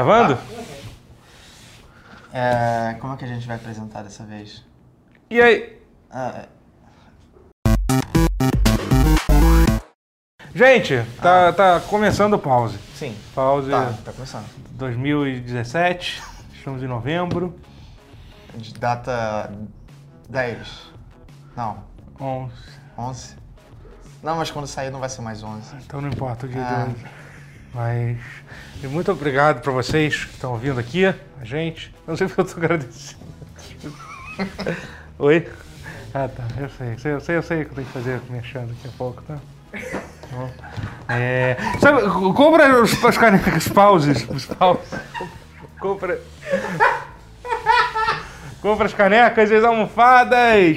Gravando? É, como é que a gente vai apresentar dessa vez? E aí? Ah, Gente, tá, tá começando o pause. sim. Pause Tá, tá começando. 2017, estamos em novembro, De Data 10. Não, 11. 11. Não, mas quando sair não vai ser mais 11. Então não importa o dia Ah. de hoje. Mas. Muito obrigado pra vocês que estão ouvindo aqui, a gente. Eu não sei porque eu tô agradecendo. Oi? Ah tá, eu sei, eu sei, eu sei o que eu tenho que fazer me achando daqui a pouco, tá? Bom. É, sabe, compra os, as canecas pauses, os pauses. Compra. Compra as canecas e as almofadas!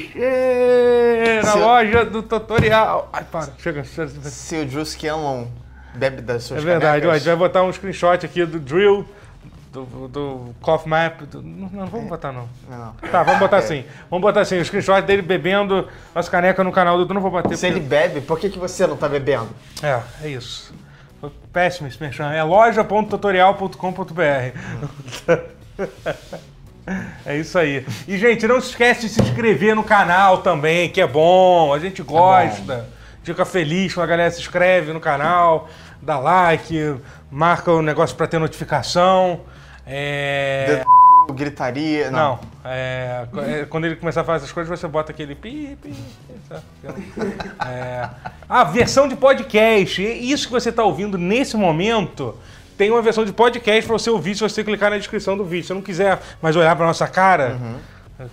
Na Se eu- loja do tutorial. Ai, para, chega. Se Juice Canlon bebe das É suas verdade, ó, a gente vai botar um screenshot aqui do drill, do, do cough map. do- não, não, vamos botar não. Não. Tá, vamos botar Ok. assim. Vamos botar assim, o screenshot dele bebendo as canecas no canal do. Não vou bater. Se ele porque- bebe, por que, que você não tá bebendo? É, é isso. Foi péssimo esse merchan. É loja.tutorial.com.br. É isso aí. E, gente, não se esquece de se inscrever no canal também, que é bom. A gente gosta. Fica feliz quando a galera se inscreve no canal, dá like, marca o negócio pra ter notificação. É... No gritaria. Não. Não, é, é, quando ele começar a fazer essas coisas, você bota aquele pi, pi? É, ah, versão de podcast. Isso que você está ouvindo nesse momento, tem uma versão de podcast para você ouvir se você clicar na descrição do vídeo. Se você não quiser mais olhar para nossa cara,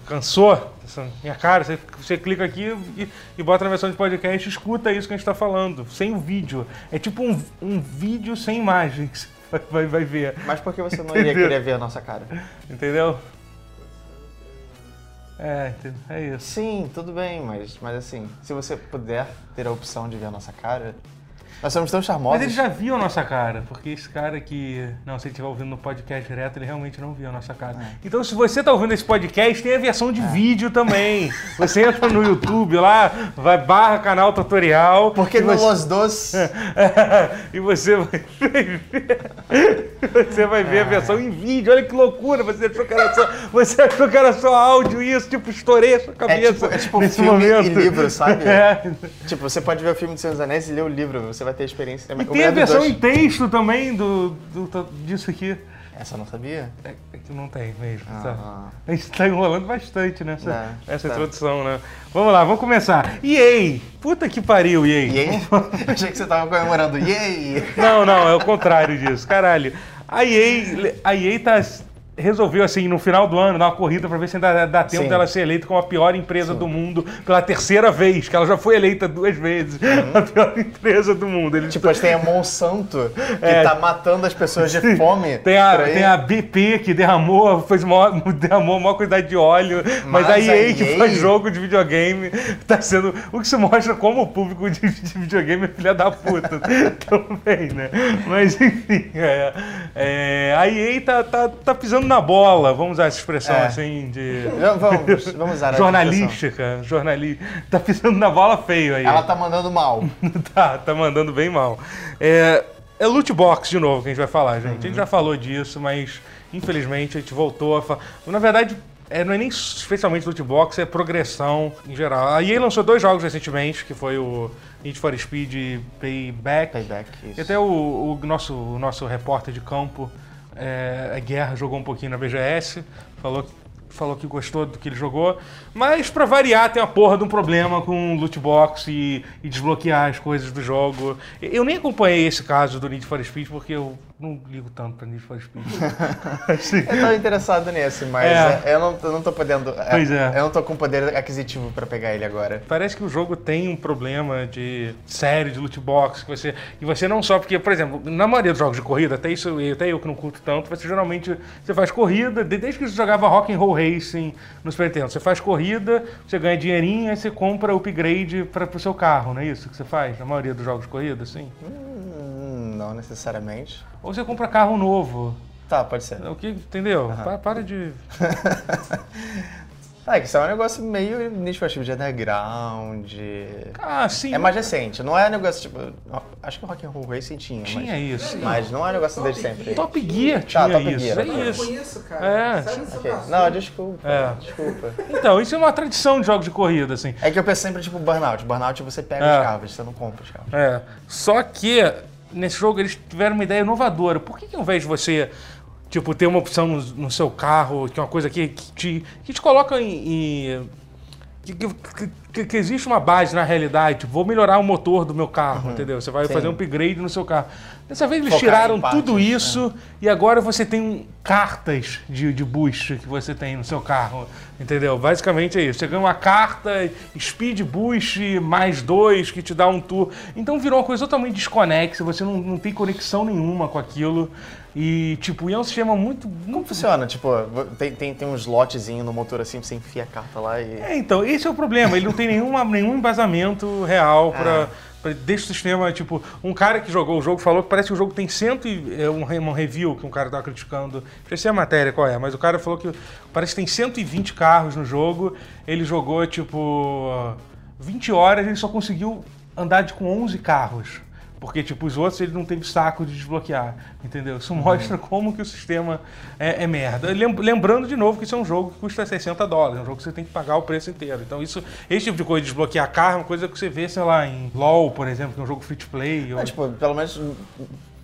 cansou minha cara, você, você clica aqui e, e bota na versão de podcast e escuta isso que a gente está falando, sem o vídeo. É tipo um, um vídeo sem imagens. Vai, vai, vai ver. Mas por que você não iria querer ver a nossa cara? Entendeu? É, é isso. Sim, tudo bem, mas, mas assim, se você puder ter a opção de ver a nossa cara. Nós somos tão charmosos. Mas ele já viu a nossa cara, porque esse cara que. Não, se ele estiver ouvindo no podcast direto, ele realmente não viu a nossa cara. É. Então, se você está ouvindo esse podcast, tem a versão de vídeo também. Você entra no YouTube lá, vai barra canal tutorial. Porque você... Los Dos. e você vai ver. Você vai ver a versão em vídeo. Olha que loucura! Você achou que era só, você achou que era só áudio e isso, tipo, estourei a sua É cabeça. tipo, é tipo nesse filme momento. e livro, sabe? É. Tipo, você pode ver o filme do Senhor dos Anéis e ler o livro, você vai ter a experiência também. E tem a versão em texto também do, do- disso aqui. Essa eu não sabia? É, é que não tem mesmo. Ah, tá? ah. A gente tá enrolando bastante nessa É, essa tá. introdução, né? Vamos lá, vamos começar. EA! Puta que pariu! E aí? Eu achei que você tava comemorando. Yay! Não, não, é o contrário disso. Caralho. A EA, a EA tá, resolveu, assim, no final do ano, dar uma corrida pra ver se ainda dá tempo Sim. dela ser eleita como a pior empresa do mundo pela terceira vez, que ela já foi eleita duas vezes a pior empresa do mundo. Eles Tipo, tem a Monsanto que É. tá matando as pessoas de fome. Tem a, tem a BP que derramou, fez maior, derramou a maior quantidade de óleo, mas, Mas a a EA que EA faz jogo de videogame tá sendo. O que se mostra como o público de, de videogame é filha da puta também, né? Mas enfim, é, é, a EA tá, tá, tá pisando na bola, vamos usar essa expressão É. assim de. Vamos, vamos usar a. Jornalística, jornalista. Tá pisando na bola feio aí. Ela tá mandando mal. tá, tá mandando bem mal. É, é loot box de novo que a gente vai falar, gente. A Uhum. gente já falou disso, mas infelizmente a gente voltou a falar. Na verdade, é, não é nem especialmente loot box, é progressão em geral. A EA lançou dois jogos recentemente, que foi o Need for Speed e Payback. Payback, E isso. até o, o nosso, o nosso repórter de campo, é, a Guerra, jogou um pouquinho na BGS, falou, falou que gostou do que ele jogou. Mas, pra variar, tem uma porra de um problema com loot box e, e desbloquear as coisas do jogo. Eu nem acompanhei esse caso do Need for Speed, porque eu não ligo tanto pra Need for Speed. Assim, Eu tô interessado nesse, mas É. é, eu, não, eu não tô podendo. Pois é. Eu não tô com poder aquisitivo pra pegar ele agora. Parece que o jogo tem um problema de série de loot box, que você. E você não só, porque, por exemplo, na maioria dos jogos de corrida, até isso, até eu que não curto tanto, você geralmente você faz corrida, de- desde que você jogava Rock and Roll Racing no Super Nintendo, você faz corrida, você ganha dinheirinho, aí você compra upgrade para o seu carro, não é isso que você faz? Na maioria dos jogos de corrida, assim? Hum, não necessariamente. Ou você compra carro novo. Tá, pode ser. O que, entendeu? Pa- Para de. Ah, que isso é um negócio meio Need for Speed Underground. Ah, sim. É mais recente, não é um negócio tipo. Acho que o Rock'n'Roll Racing tinha. Tinha mas, isso. Mas não é um negócio desde sempre. Top Gear tinha Tá, Top isso. Gear, é. Eu isso. conheço, cara. É. Sai do seu Ok. braço. Não, desculpa. É. Desculpa. Então, isso é uma tradição de jogos de corrida, assim. É que eu penso sempre, tipo, Burnout. Burnout você pega É. os carros, você não compra os carros. É. Só que nesse jogo eles tiveram uma ideia inovadora. Por que, que ao invés de você, tipo, ter uma opção no, no seu carro, que é uma coisa que, que, te, que te coloca em. em- que, que- que- existe uma base na realidade, vou melhorar o motor do meu carro, entendeu? Você vai Sim. fazer um upgrade no seu carro. Dessa vez eles Focar tiraram partes, tudo isso e agora você tem um- cartas de, de boost que você tem no seu carro, entendeu? Basicamente é isso. Você ganha uma carta Speed Boost mais dois que te dá um tour. Então virou uma coisa totalmente desconexa, você não, não tem conexão nenhuma com aquilo. E, tipo, e é um sistema muito, Como muito funciona? Tipo, tem, tem, tem um slotzinho no motor assim, você enfia a carta lá e. É, então, esse é o problema. Ele não tem nenhuma, nenhum embasamento real pra, pra- Deixa o sistema, tipo, um cara que jogou o jogo falou que parece que o jogo tem cento e, é um, re- um review que um cara tava criticando. Sei a matéria qual é, mas o cara falou que parece que tem 120 carros no jogo. Ele jogou, tipo, 20 horas ele só conseguiu andar de, com 11 carros. Porque, tipo, os outros ele não teve saco de desbloquear, entendeu? Isso mostra como que o sistema é, é merda. Lem- Lembrando de novo que isso é um jogo que custa 60 dólares, é um jogo que você tem que pagar o preço inteiro. Então, isso, esse tipo de coisa de desbloquear carro é uma coisa que você vê, sei lá, em LoL, por exemplo, que é um jogo free to play. ou- É, tipo, pelo menos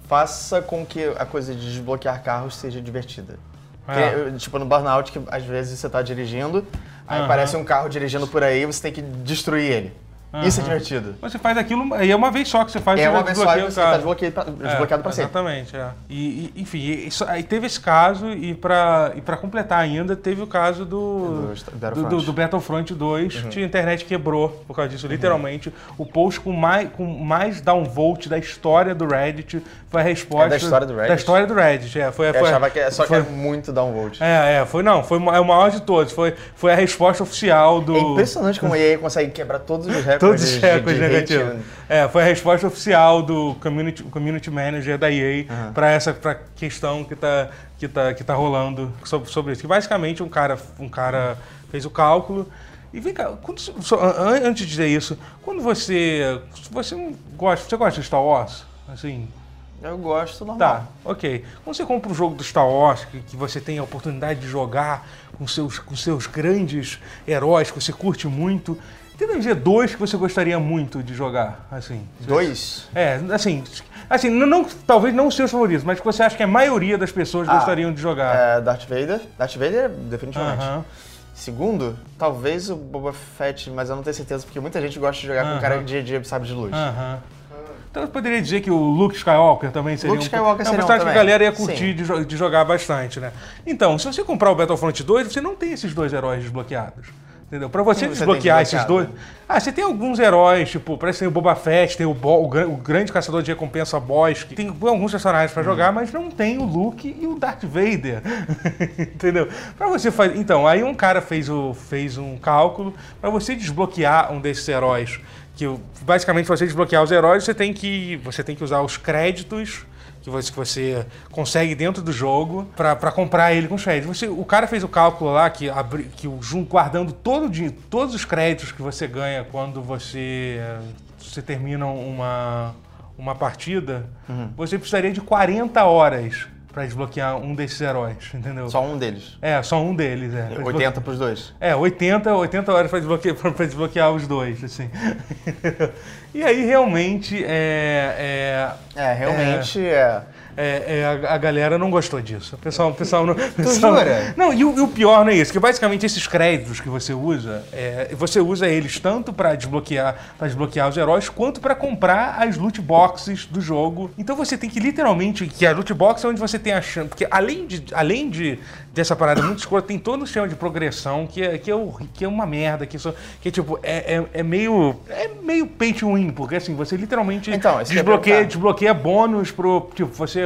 faça com que a coisa de desbloquear carros seja divertida. É. tipo, no Burnout, que às vezes você tá dirigindo, aí Aham. aparece um carro dirigindo por aí e você tem que destruir ele. Isso é divertido. Mas você faz aquilo, e é uma vez só que você faz, É você uma vez só e o você tá carro. desbloqueado É, desbloqueado pra sempre. Exatamente, é. E, e, enfim, isso, aí teve esse caso, e pra, e pra completar ainda, teve o caso do, Do Battlefront. do, do Battlefront 2, que a internet quebrou por causa disso. Literalmente, o post com mais, com mais downvote da história do Reddit foi a resposta... É da história do Reddit? Da história do Reddit, é. Foi, Eu foi, achava que é só foi, que é muito downvote. É, é, foi não, foi o maior de todos. Foi, foi a resposta oficial do... É impressionante como a EA consegue quebrar todos os recordes Todos os de- recordes negativos. né? É, foi a resposta oficial do community, community manager da EA Aham. pra essa pra questão que tá, que tá, que tá rolando sobre, sobre isso. Que basicamente um cara, um cara fez o cálculo. E vem cá, quando, só, an- antes de dizer isso, quando você. Você não gosta. Você gosta de Star Wars? Assim. Eu gosto normal. Tá, ok. Quando você compra um jogo do Star Wars, que, que você tem a oportunidade de jogar com seus, com seus grandes heróis que você curte muito, tenta dizer dois que você gostaria muito de jogar, assim. Dois? É, assim, assim não, não- talvez não os seus favoritos, mas que você acha que a maioria das pessoas Ah, gostariam de jogar. É, Darth Vader. Darth Vader, definitivamente. Aham. Segundo, talvez o Boba Fett, mas eu não tenho certeza, porque muita gente gosta de jogar com Aham. um cara de, de sabre de luz. Aham. Então eu poderia dizer que o Luke Skywalker também seria Luke um, Skywalker é seria um um personagem que a galera ia curtir de, jo- de jogar bastante, né? Então, se você comprar o Battlefront 2, você não tem esses dois heróis desbloqueados. Entendeu? Pra você Quem desbloquear esses dois. Ah, você tem alguns heróis, tipo, parece que tem o Boba Fett, tem o, Bo- o, o grande caçador de recompensa Boss, que tem alguns personagens Hum. pra jogar, mas não tem o Luke e o Darth Vader. Entendeu? Pra você fazer. Então, aí um cara fez, o, fez um cálculo pra você desbloquear um desses heróis. Que basicamente você desbloquear os heróis, você tem que, você tem que usar os créditos que você, que você consegue dentro do jogo pra comprar ele com os créditos. Você, o cara fez o cálculo lá que, abri, que o jun- guardando todo, o din- todos os créditos que você ganha quando você, você termina uma, uma partida, você precisaria de 40 horas pra desbloquear um desses heróis, entendeu? Só um deles. É, só um deles, é. Pra 80 pros dois. é, 80, 80 horas para desbloquear, pra desbloquear os dois, assim. e aí, realmente, é, É, realmente é. é, é, a, a galera não gostou disso. O pessoal, o pessoal não. pessoal- jura? Não, e o, e o pior não é isso, que basicamente esses créditos que você usa, é, você usa eles tanto para desbloquear, para desbloquear os heróis, quanto para comprar as loot boxes do jogo. Então você tem que literalmente, que a loot box é onde você tem a chance, porque além de, além de dessa parada muito escura, tem todo um sistema de progressão que é, que é, que é uma merda, que, só, que é tipo, é, é, é meio, é meio pay to win, porque assim, você literalmente Então, desbloqueia, desbloqueia bônus pro. Tipo, você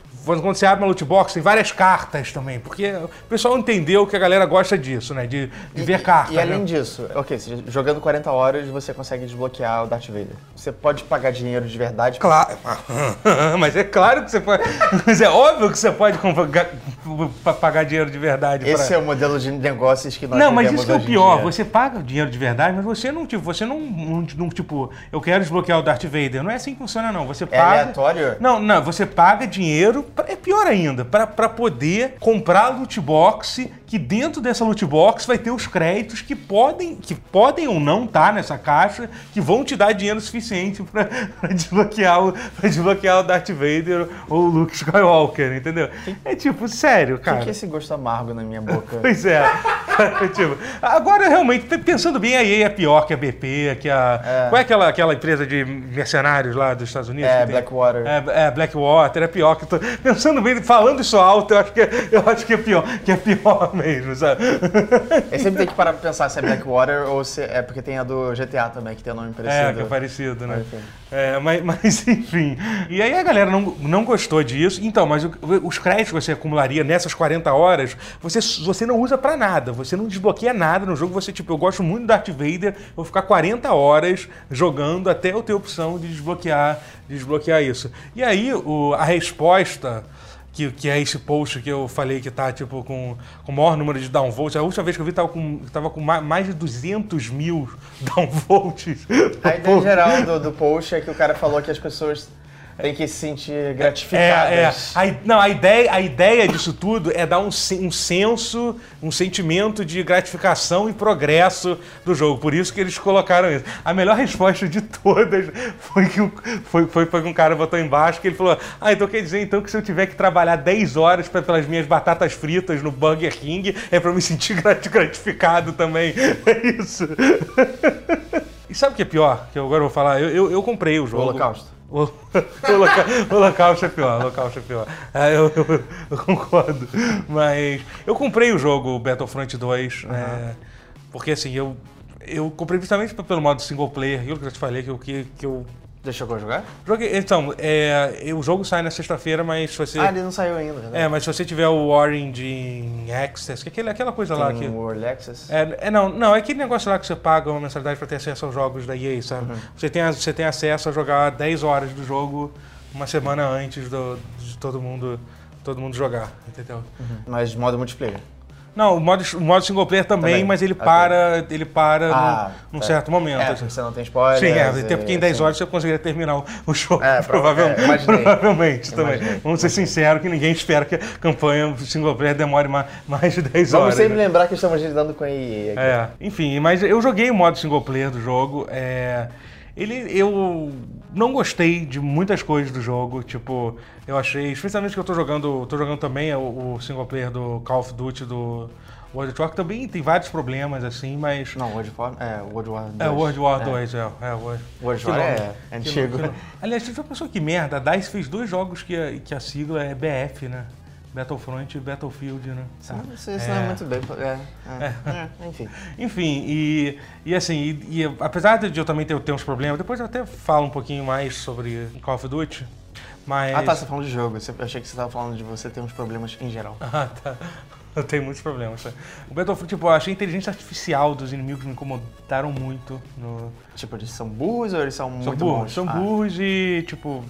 quando você abre uma loot box, tem várias cartas também, porque o pessoal entendeu que a galera gosta disso, né? De, de ver cartas. E além né? disso, ok, jogando 40 horas você consegue desbloquear o Darth Vader. Você pode pagar dinheiro de verdade. Claro, mas é claro que você pode. Mas é óbvio que você pode pagar dinheiro de verdade. pra- Esse é o modelo de negócios que nós Não, mas isso que é o pior. Você paga dinheiro de verdade, mas você não, tipo, você não, não, não, tipo, eu quero desbloquear o Darth Vader. Não é assim que funciona, não. Você É paga. aleatório? Não, não, você paga dinheiro, pra- é pior ainda, pra poder comprar loot box, que dentro dessa loot box vai ter os créditos que podem, que podem ou não estar nessa caixa, que vão te dar dinheiro suficiente pra desbloquear o, desbloquear o Darth Vader ou o Luke Skywalker, entendeu? É tipo, sério, Por cara. que esse gosto amargo na minha boca? Pois é. tipo, agora, realmente, pensando bem, a EA é pior que a BP, que a... É. Qual é aquela, aquela empresa de mercenários lá dos Estados Unidos? É? Blackwater. É, é, Blackwater, é pior que... Tô... Pensando bem, falando isso alto, eu acho que, é- eu acho que é pior, que é pior mesmo, sabe? Eu sempre tenho que parar pra pensar se é Blackwater ou se é porque tem a do GTA também, que tem o nome parecido. É, que é parecido, né? Mas, enfim. É, mas, mas, enfim. E aí a galera não, não gostou disso. Então, mas o- os créditos que você acumularia nessas 40 horas, você, você não usa pra nada. Você não desbloqueia nada no jogo. Você, tipo, eu gosto muito do Darth Vader, vou ficar 40 horas jogando até eu ter opção de desbloquear, de desbloquear isso. E aí, o- a resposta. Que, que é esse post que eu falei que tá, tipo, com, com o maior número de downvotes. A última vez que eu vi tava com, tava com ma- mais de 200 mil downvotes. A ideia geral do, do post é que o cara falou que as pessoas têm que se sentir gratificadas. É, é. A, i- não, a ideia, a ideia disso tudo é dar um, um senso, um sentimento de gratificação e progresso do jogo. Por isso que eles colocaram isso. A melhor resposta de todas foi que, o- foi, foi, foi que um cara botou embaixo que ele falou: Ah, então quer dizer então que se eu tiver que trabalhar 10 horas pra, pelas minhas batatas fritas no Burger King, é pra eu me sentir grati- gratificado também. É isso. E sabe o que é pior? Que eu agora vou falar? Eu, eu, eu comprei o O jogo. Holocausto. O, o, loca, o Holocausto é pior, o Holocausto é pior. É, eu, eu- eu concordo. Mas eu comprei o jogo Battlefront 2, é, porque assim, eu, eu comprei justamente pelo modo single player, aquilo que eu já te falei, que que, que eu Já chegou a jogar? joguei. Então, é, o jogo sai na sexta-feira, mas se você. Ah, ele não saiu ainda, né? É, mas se você tiver o Orange Access, que é aquele, aquela coisa lá que. Tem o Early Access. É, é, não, não, é aquele negócio lá que você paga uma mensalidade pra ter acesso aos jogos da EA, sabe? Você, tem, você tem acesso a jogar 10 horas do jogo uma semana antes do- de todo mundo, todo mundo jogar, entendeu? Mas de modo multiplayer. Não, o modo, o modo single player também, Também, mas ele ok. para, ele para num- Ah, num, tá. certo momento. É, assim. você não tem spoiler. Sim, é, até porque em 10 horas você conseguiria terminar o- jogo, É, prova- provavelmente. é, imaginei. provavelmente também. Imaginei. Vamos ser sinceros que ninguém espera que a campanha single player demore ma- mais de 10 Vamos horas. sempre né? lembrar que estamos lidando com a EA aqui. É, enfim, mas eu joguei o modo single player do jogo. É, ele, eu não gostei de muitas coisas do jogo. Tipo, eu achei, especialmente que eu tô jogando, tô jogando também é o, o single player do Call of Duty do World of War, que também tem vários problemas assim, mas Não, World War, é, World War 2. é World War É. 2, é, é, o World, World War é Que antigo. que. Aliás, você já pensou que merda? A DICE fez dois jogos que a, que a sigla é BF, né? Battlefront e Battlefield, né? Isso, isso não é muito bem. É, é, é, enfim. Enfim, e, e assim, e, e apesar de eu também ter, ter uns problemas, depois eu até falo um pouquinho mais sobre Call of Duty, mas... Ah, tá, você tá falando de jogo. Eu achei que você tava falando de você ter uns problemas em geral. Ah, tá. Eu tenho muitos problemas. tá? O Battlefield, tipo, eu achei a inteligência artificial dos inimigos me incomodaram muito. No... Tipo, eles são burros ou eles são, São muito burros, bons? são Ah, burros e, tipo,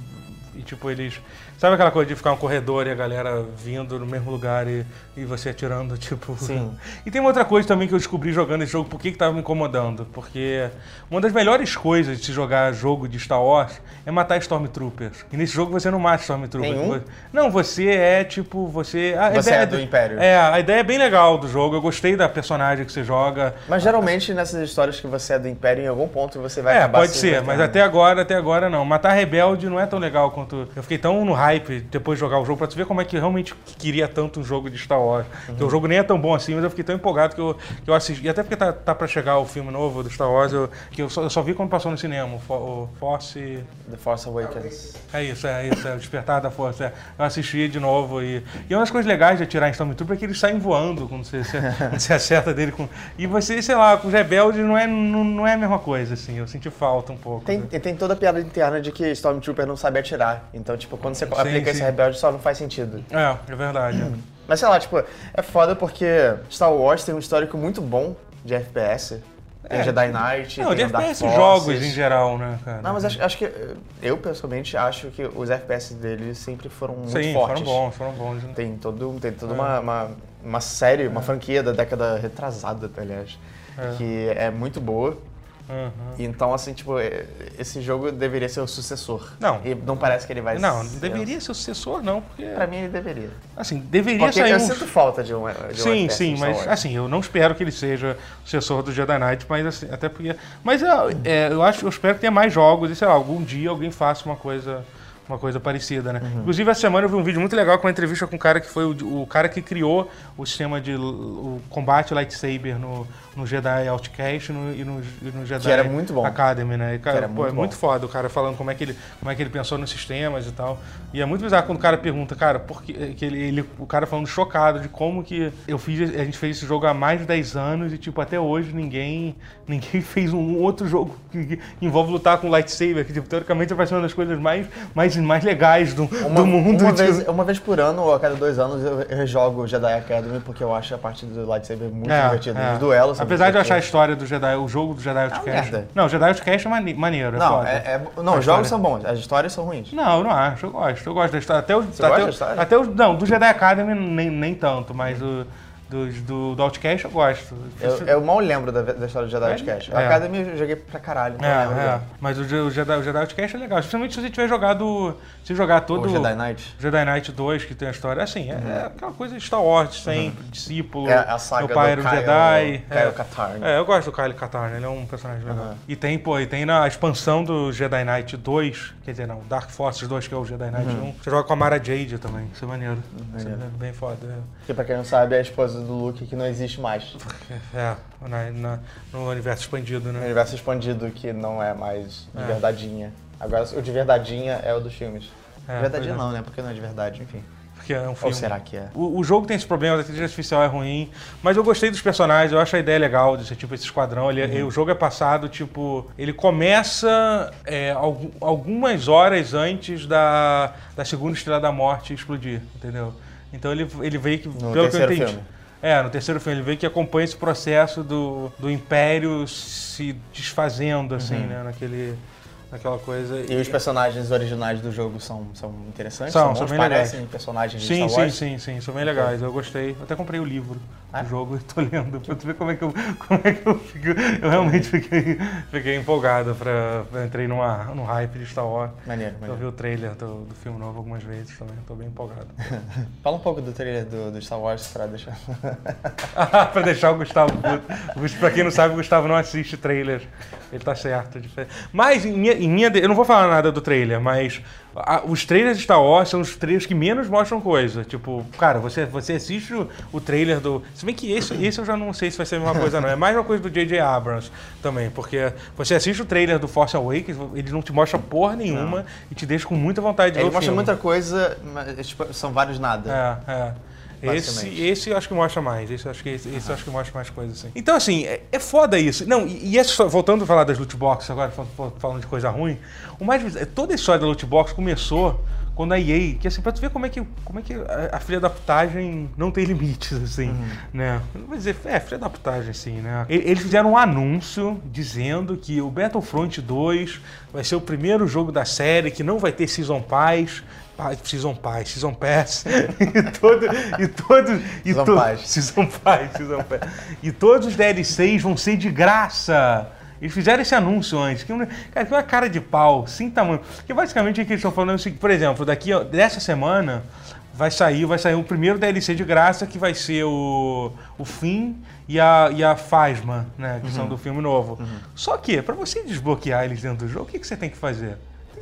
e, tipo, eles... Sabe aquela coisa de ficar um corredor e a galera vindo no mesmo lugar e, e você atirando, tipo... Sim. E tem uma outra coisa também que eu descobri jogando esse jogo, por que que tava me incomodando? Porque uma das melhores coisas de se jogar jogo de Star Wars é matar Stormtroopers. E nesse jogo você não mata Stormtroopers. Nenhum? Não, você é, tipo, você... a Você é do Império. É, a ideia é bem legal do jogo, eu gostei da personagem que você joga. Mas geralmente nessas histórias que você é do Império, em algum ponto você vai É, acabar pode se ser, mas até agora, até agora não. Matar Rebelde não é tão legal quanto. Eu fiquei tão no hype depois de jogar o jogo pra tu ver como é que realmente queria tanto um jogo de Star Wars. Que o jogo nem é tão bom assim, mas eu fiquei tão empolgado que eu, que eu assisti. E até porque tá, tá pra chegar o filme novo do Star Wars, eu, que eu só, eu só vi quando passou no cinema. O, Fo- o Force. The Force Awakens. É isso, é isso, é o Despertar da Força. é. Eu assisti de novo e, e uma das coisas legais de atirar em Stormtrooper é que eles saem voando quando você, você, quando você acerta dele com... E você, sei lá, com os rebeldes não é, não, não é a mesma coisa, assim, eu senti falta um pouco. Tem, e tem toda a piada interna de que Stormtrooper não sabe atirar. Então, tipo, quando você Sim, esse sim. rebelde, só não faz sentido. É, é verdade. Mas sei lá, tipo, é foda porque Star Wars tem um histórico muito bom de FPS. Tem É. Jedi Knight, Não, de tem Dark FPS Forces. jogos em geral, né, cara? Não, mas acho, acho que eu pessoalmente acho que os FPS deles sempre foram muito Sim, fortes. foram bons, foram bons. Tem, todo, tem toda É. uma, uma, uma série, uma franquia da década retrasada, aliás, É. que é muito boa. Uhum. Então, assim, tipo, é- esse jogo deveria ser o sucessor. Não. E não parece que ele vai Não, ser. não deveria ser o sucessor, não, porque. Pra mim, ele deveria. Assim, deveria Porque sair eu um. sinto falta de um, de Sim, sim, mas assim, eu não espero que ele seja o sucessor do Jedi Knight, mas assim, até porque. Mas é, eu acho, eu espero que tenha mais jogos e sei lá, algum dia alguém faça uma coisa. Uma coisa parecida, né? Uhum. Inclusive, essa semana eu vi um vídeo muito legal com uma entrevista com um cara que foi o, o cara que criou o sistema de o combate lightsaber no, no Jedi Outcast e no, e no, e no Jedi era muito bom. Academy, né? E, cara, era pô, muito é muito foda o cara falando como é, que ele, como é que ele pensou nos sistemas e tal. E é muito bizarro quando o cara pergunta, cara, porque que ele, ele- o cara falando chocado de como que eu fiz, a gente fez esse jogo há mais de 10 anos e tipo até hoje ninguém ninguém fez um outro jogo que, que envolve lutar com lightsaber, que tipo, teoricamente vai ser uma das coisas mais mais, mais legais do, Uma, do mundo. uma, vez, uma vez por ano, ou a cada dois anos, eu, eu rejogo o Jedi Academy porque eu acho a parte do lightsaber muito É, divertida. é. Os duelos Apesar de eu achar a história do Jedi, o jogo do Jedi Outcast. merda. não, o Jedi Outcast é mane- maneiro, é Não, é, é- não, os jogos são bons, as histórias são ruins. Não, eu não acho, eu gosto. Eu gosto da história. Até o, Você até gosta o- da história? Até o, não, do Jedi Academy nem, nem tanto, mas o, dos- do, do Outcast eu gosto. Eu, eu mal lembro da, da história do Jedi É? Outcast. É. A Academy eu joguei pra caralho, não lembro. É, é. Mas o, o Jedi, o Jedi Outcast é legal. Especialmente se você tiver jogado. Se jogar todo. O Jedi Knight. Jedi Knight 2, que tem a história. Assim, é, é aquela coisa de Star Wars sempre, discípulo. É a saga meu pai do era um Kyle, Jedi. Kyle é. Katarn. É, eu gosto do Kyle Katarn, ele é um personagem legal. Aham. E tem, pô, e tem na expansão do Jedi Knight 2, quer dizer, não, Dark Forces 2, que é o Jedi Knight 1. Você joga com a Mara Jade também, isso é maneiro. Isso é bem foda. Que pra quem não sabe, é a esposa do Luke que não existe mais. É, é, na- na- no universo expandido, No né? universo expandido que não é mais de É. verdadinha. Agora, o de verdadinha é o dos filmes. É, de é. não, né? Porque não é de verdade, enfim. Porque é um Ou filme. será que é? O, o jogo tem esse problema, a inteligência artificial é ruim, mas eu gostei dos personagens, eu acho a ideia legal de ser tipo esse esquadrão. Ele, Uhum. O jogo é passado, tipo, ele começa é, algu- algumas horas antes da, da segunda estrela da morte explodir, entendeu? Então ele, ele veio que, No pelo que eu entendi. filme. É, no terceiro filme, ele veio que acompanha esse processo do, do Império se desfazendo, assim, né, naquele, naquela coisa. Uhum. E os personagens originais do jogo são, são interessantes? São, bons? são bem Parecem personagens de Sim, Star sim, Wars? sim, sim, são bem legais. Eu gostei. Eu até comprei o livro Ah? do jogo e tô lendo pra tu ver como é que eu, como é que eu fico. Eu realmente fiquei, fiquei empolgado pra. Entrei numa, num hype de Star Wars. Maneiro, Eu vi maneiro. o trailer do, do filme novo algumas vezes também, tô bem empolgado. Fala um pouco do trailer do, do Star Wars pra deixar... Pra deixar o Gustavo Pra quem não sabe, o Gustavo não assiste trailers. Ele tá certo. é. Mas em minha, de- Eu não vou falar nada do trailer, mas a- os trailers de Star Wars são os trailers que menos mostram coisa. Tipo, cara, você, você assiste o, o trailer do. Se bem que esse, esse eu já não sei se vai ser a mesma coisa, não. É mais uma coisa do J.J. Abrams também. Porque você assiste o trailer do Force Awakens, ele não te mostra porra nenhuma e te deixa com muita vontade de ver Ele mostra filme. muita coisa, mas tipo, são vários nada. É, é. Esse, esse eu acho que mostra mais. Esse eu acho que, esse, esse eu acho que mostra mais coisas, assim. Então, assim, é, é foda isso. Não, e, e essa, voltando a falar das loot boxes agora, fal- fal- falando de coisa ruim, o mais toda a história da loot box começou quando a EA, que assim, pra tu ver como é que, como é que a, a filha da putagem não tem limites, assim, né? Eu Vou dizer, é, filha da putagem, sim, né? Eles fizeram um anúncio dizendo que o Battlefront 2 vai ser o primeiro jogo da série que não vai ter Season Pass, Season Pass, Season Pass, e todo, e todos, e Season to-. Season Pass, Season Pass. E todos os DLCs vão ser de graça. Eles fizeram esse anúncio antes. Que, cara, que uma cara de pau, sem tamanho. Porque basicamente o que eles estão falando é o seguinte, por exemplo, daqui ó, dessa semana vai sair, vai sair o primeiro DLC de graça que vai ser o, o Finn e a, e a Phasma, né? Que são do filme novo. Só que, para você desbloquear eles dentro do jogo, o que, que você tem que fazer?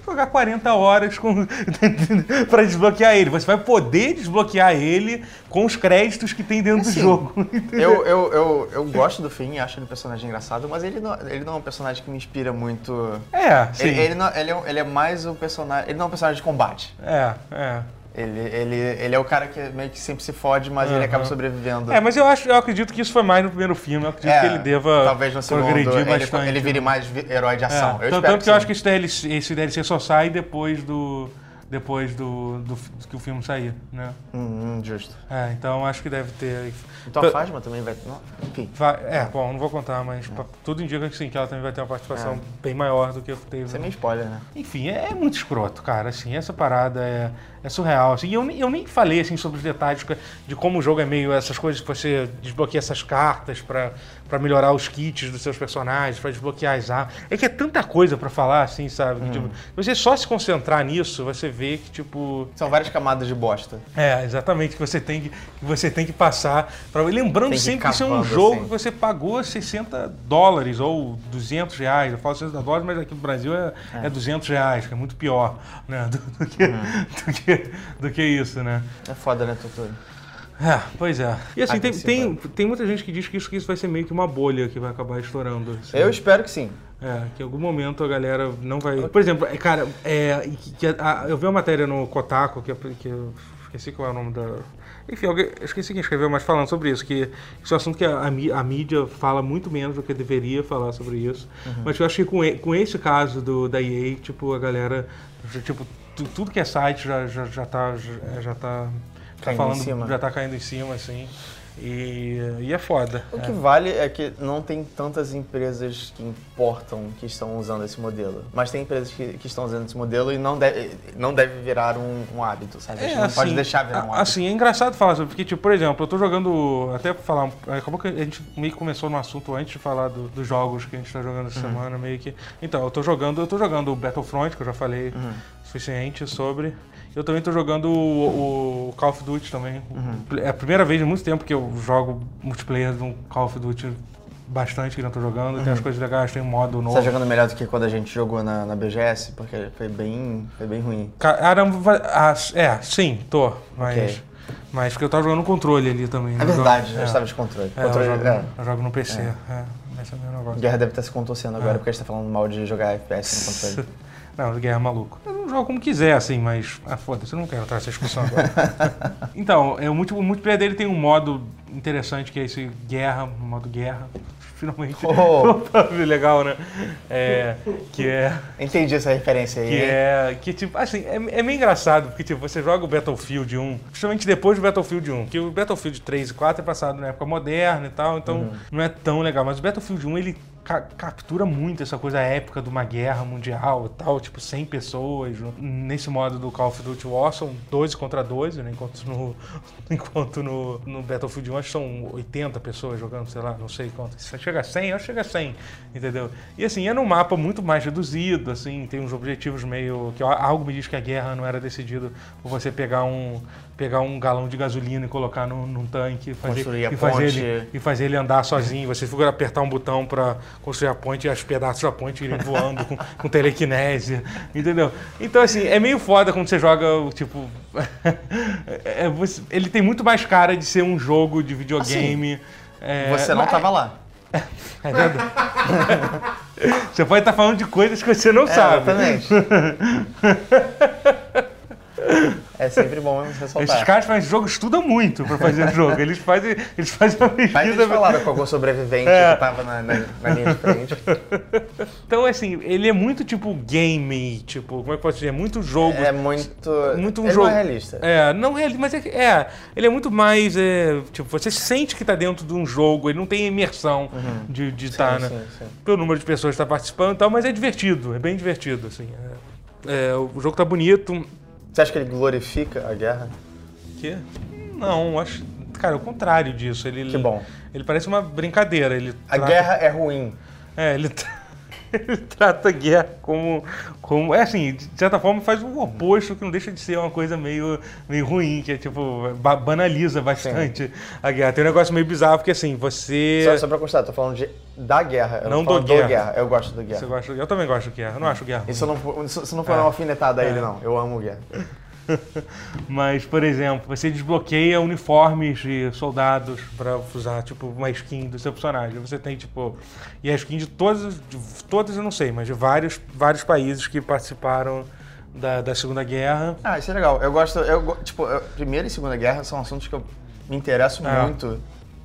Jogar 40 horas com... para desbloquear ele. Você vai poder desbloquear ele com os créditos que tem dentro do Assim, jogo. Eu, eu, eu, eu gosto do Finn, acho ele um personagem engraçado, mas ele não, ele não é um personagem que me inspira muito. É, sim. Ele, ele, não, ele, é, ele é mais um personagem. Ele não é um personagem de combate. É, é. Ele, ele, ele é o cara que meio que sempre se fode, mas ele acaba sobrevivendo. É, mas eu, acho, eu acredito que isso foi mais no primeiro filme. Eu acredito É, que ele deva talvez no segundo progredir ele, bastante. ele vire mais vi- herói de É, ação. Eu tanto, tanto que eu sim. acho que esse DLC, esse DLC só sai depois do, depois do, do, do que o filme sair, né? Hum, justo. É, então acho que deve ter. Então a Fasma também vai. Não, enfim. Vai, é, bom, não vou contar, mas pa- tudo indica que sim, que ela também vai ter uma participação É. bem maior do que teve. Isso é meio spoiler, né? Enfim, é, é muito escroto, cara. Assim, essa parada é, é surreal. Assim, e eu, nem- eu nem falei assim, sobre os detalhes de como o jogo é meio essas coisas que você desbloqueia essas cartas pra melhorar os kits dos seus personagens, pra desbloquear as armas. É que é tanta coisa pra falar, assim, sabe? Que, tipo, se você só se concentrar nisso, você vê que, tipo. São várias camadas de bosta. É, exatamente, que você tem que, que, você tem que passar. Pra, lembrando que sempre que isso é um jogo assim. que você pagou 60 dólares ou 200 reais. Eu falo 60 dólares, mas aqui no Brasil é, é. 200 reais, que é muito pior né, do, do que, Uhum. do, que, do que isso, né? É foda, né, Totoro? É, pois é. E assim, tem, Aqui se tem, tem muita gente que diz que isso, que isso vai ser meio que uma bolha que vai acabar estourando. assim. Eu espero que sim. É, que em algum momento a galera não vai. Por exemplo, é, cara, é, que- que a- eu vi uma matéria no Kotaku, que, que eu esqueci qual é o nome da. Enfim, alguém, eu esqueci quem escreveu, mas falando sobre isso, que isso é um assunto que a, a mí- a mídia fala muito menos do que deveria falar sobre isso. Mas eu acho que com, com esse caso do, da EA, tipo, a galera. Tipo, tudo que é site já, já, já tá. Já, já tá. tá Caindo em falando, cima. já tá caindo em cima, assim. E, e é foda. O é. que vale é que não tem tantas empresas que importam que estão usando esse modelo. Mas tem empresas que, que estão usando esse modelo e não deve, não deve virar um, um hábito, sabe? A gente não pode deixar virar um hábito. Assim, é engraçado falar sobre, porque, tipo, por exemplo, eu tô jogando, até pra falar, acabou que a gente meio que começou no assunto antes de falar do- dos jogos que a gente tá jogando essa Uhum. semana, meio que... Então, eu tô jogando, eu tô jogando o Battlefront, que eu já falei Uhum. Suficiente sobre. Eu também tô jogando o, o Call of Duty também. Uhum. É a primeira vez em muito tempo que eu jogo multiplayer no Call of Duty bastante que não tô jogando. Tem as coisas legais, tem um modo Uhum. Você novo. tá jogando melhor do que quando a gente jogou na, na BGS? Porque foi bem, foi bem ruim. Caramba, ah, é, sim, tô. Mas, Ok. mas porque eu tava jogando controle ali também. É Eu jogo- verdade, eu é. estava de controle. É, eu, controle jogo, é. eu jogo no PC. É, esse é o meu negócio. Guerra deve estar se contorcendo agora É. porque a gente tá falando mal de jogar FPS no controle. Não, Guerra maluco. Eu não jogo como quiser, assim, mas. Ah, foda-se, eu não quero entrar nessa discussão agora. então, é, o, multi, o multiplayer dele tem um modo interessante que é esse Guerra, modo Guerra. Finalmente. Oh. Legal, né? É, que é. Entendi essa referência aí. Que é. Que, tipo, assim, é, é meio engraçado, porque, tipo, você joga o Battlefield 1, principalmente depois do Battlefield 1, que o Battlefield 3 e 4 é passado na época moderna e tal, então Uhum. não é tão legal. Mas o Battlefield 1, ele ca- captura muito essa coisa épica de uma guerra mundial e tal, tipo, 100 pessoas. Nesse modo do Call of Duty War, são 12 contra 12, né? Enquanto no, enquanto no, no Battlefield 1 acho que são 80 pessoas jogando, sei lá, não sei quanto. Se chega a 100, acho que chega a 100, entendeu? E assim, é num mapa muito mais reduzido, assim, tem uns objetivos meio... que algo me diz que a guerra não era decidida por você pegar um, pegar um galão de gasolina e colocar num, num tanque e fazer, e, fazer ele, e fazer ele andar sozinho. Você fica apertar um botão para construir a ponte e os pedaços da ponte irem voando com, com telequinésia, entendeu? Então, assim, é meio foda quando você joga, tipo... é, você- ele tem muito mais cara de ser um jogo de videogame. é, Você não mas- tava lá. é verdade. você pode estar falando de coisas que você não sabe. Exatamente. É sempre bom ressaltar. Esses caras fazem jogo, estudam muito pra fazer jogo. Eles fazem, eles fazem uma Mas pesquisa. eles falaram com algum sobrevivente É. que tava na, na- na linha de frente. Então, assim, ele é muito tipo game, tipo, como é que eu posso dizer? É muito jogo. É muito. muito um ele jogo. não é realista. É, não é, mas é, é, ele é muito mais, é, tipo, você sente que tá dentro de um jogo, ele não tem imersão de de estar, né? sim, sim. Pelo número de pessoas que tá participando e tal, mas é divertido, é bem divertido, assim. É, É, o jogo tá bonito. Você acha que ele glorifica a guerra? Que? Não, acho. Cara, é o contrário disso. Ele, Que bom. Ele parece uma brincadeira. Ele A trata- guerra é ruim. É, ele, tra- ele trata a guerra como, como. É assim, de certa forma faz o oposto, que não deixa de ser uma coisa meio, meio ruim, que é tipo, ba- banaliza bastante a guerra. Tem um negócio meio bizarro, porque assim, você. Só, só pra constar, tô falando de, da guerra. Eu Não não, do do guerra. guerra. Eu gosto do guerra. Você gosta, eu também gosto de guerra. Eu não acho guerra. Isso ruim. não, isso, isso não foi É. uma alfinetada a ele, É. não. Eu amo guerra. Mas, por exemplo, você desbloqueia uniformes de soldados pra usar, tipo, uma skin do seu personagem. Você tem, tipo. E a skin de todas, de todas eu não sei, mas de vários, vários países que participaram da, da Segunda Guerra. Ah, isso é legal. Eu gosto. Eu, tipo, eu- Primeira e Segunda Guerra são assuntos que eu me interesso É. muito.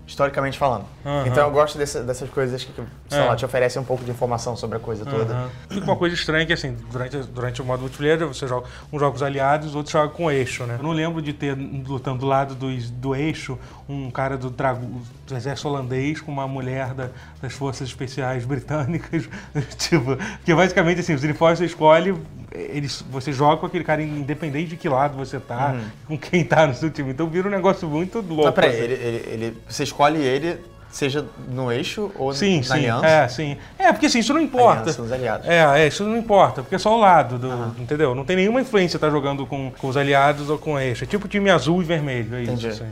Historicamente falando. Aham. Então eu gosto dessa- dessas coisas que, sei É. lá, te oferecem um pouco de informação sobre a coisa toda. Fica uma coisa estranha que, assim, durante, durante o modo multiplayer, você joga uns jogos aliados, outros jogam com eixo, né? Eu não lembro de ter, lutando do lado do, do eixo, um cara do, drago, do exército holandês com uma mulher da- das forças especiais britânicas. tipo, que basicamente, assim, os uniformes você escolhe, eles, você joga com aquele cara independente de que lado você tá, com quem tá no seu time. Então vira um negócio muito louco. Uhum. Não, peraí, assim. ele, ele- ele- você escolhe ele, seja no eixo ou Sim, na sim. aliança? É, sim. É, porque assim, isso não importa. Aliança, os aliados. É, é, isso não importa, porque é só o lado, do, entendeu? Não tem nenhuma influência estar jogando com, com os aliados ou com eixo. É tipo time azul e vermelho, é isso. Entendi. assim.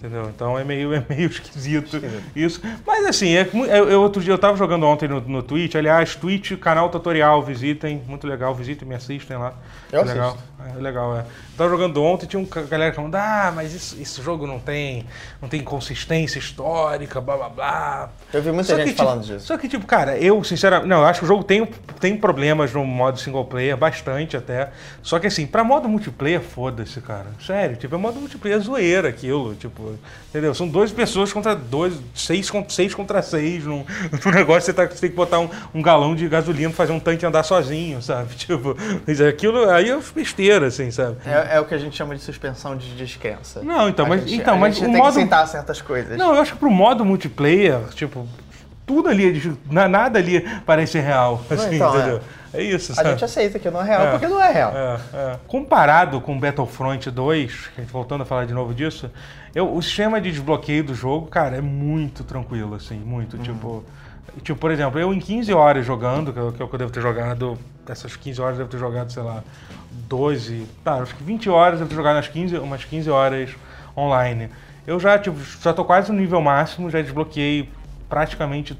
Entendeu? Então é meio, é meio esquisito isso. Mas assim, é, eu, outro dia eu tava jogando ontem no, no Twitch, aliás, Twitch, canal tutorial, visitem, muito legal, visitem, me assistem lá. Eu é legal, assisto. É legal, é. Tava jogando ontem, tinha um galera falando, ah, mas isso- esse jogo não tem, não tem consistência histórica, blá blá blá. Eu vi muita Só gente que, tipo, falando disso. Só que, tipo, cara, eu, sinceramente. Não, eu acho que o jogo tem, tem problemas no modo single player, bastante até. Só que, assim, pra modo multiplayer, foda-se, cara. Sério, tipo, é modo multiplayer zoeira aquilo. Tipo, entendeu? São duas pessoas contra dois, seis contra seis, contra seis num, num negócio você, tá, você tem que botar um, um galão de gasolina pra fazer um tanque andar sozinho, sabe? Tipo, aquilo aí é besteira, assim, sabe? É, é o que a gente chama de suspensão de descrença. Não, então, A mas, gente- então, a mas gente o tem modo. que sentar certas coisas. Não, eu acho que pro modo multiplayer, tipo, tudo ali, é nada ali parece real. Assim, então, entendeu? É, isso, A sabe? gente aceita que não é real É. porque não é real. É, é. Comparado com Battlefront 2, a gente voltando a falar de novo disso, eu, o sistema de desbloqueio do jogo, cara, é muito tranquilo, assim, muito. Uhum. Tipo, tipo, por exemplo, eu em 15 horas jogando, que é o que eu devo ter jogado, essas 15 horas eu devo ter jogado, sei lá, 12, tá, acho que 20 horas eu devo ter jogado umas 15, umas 15 horas online. Eu já, tipo, já tô quase no nível máximo, já desbloqueei praticamente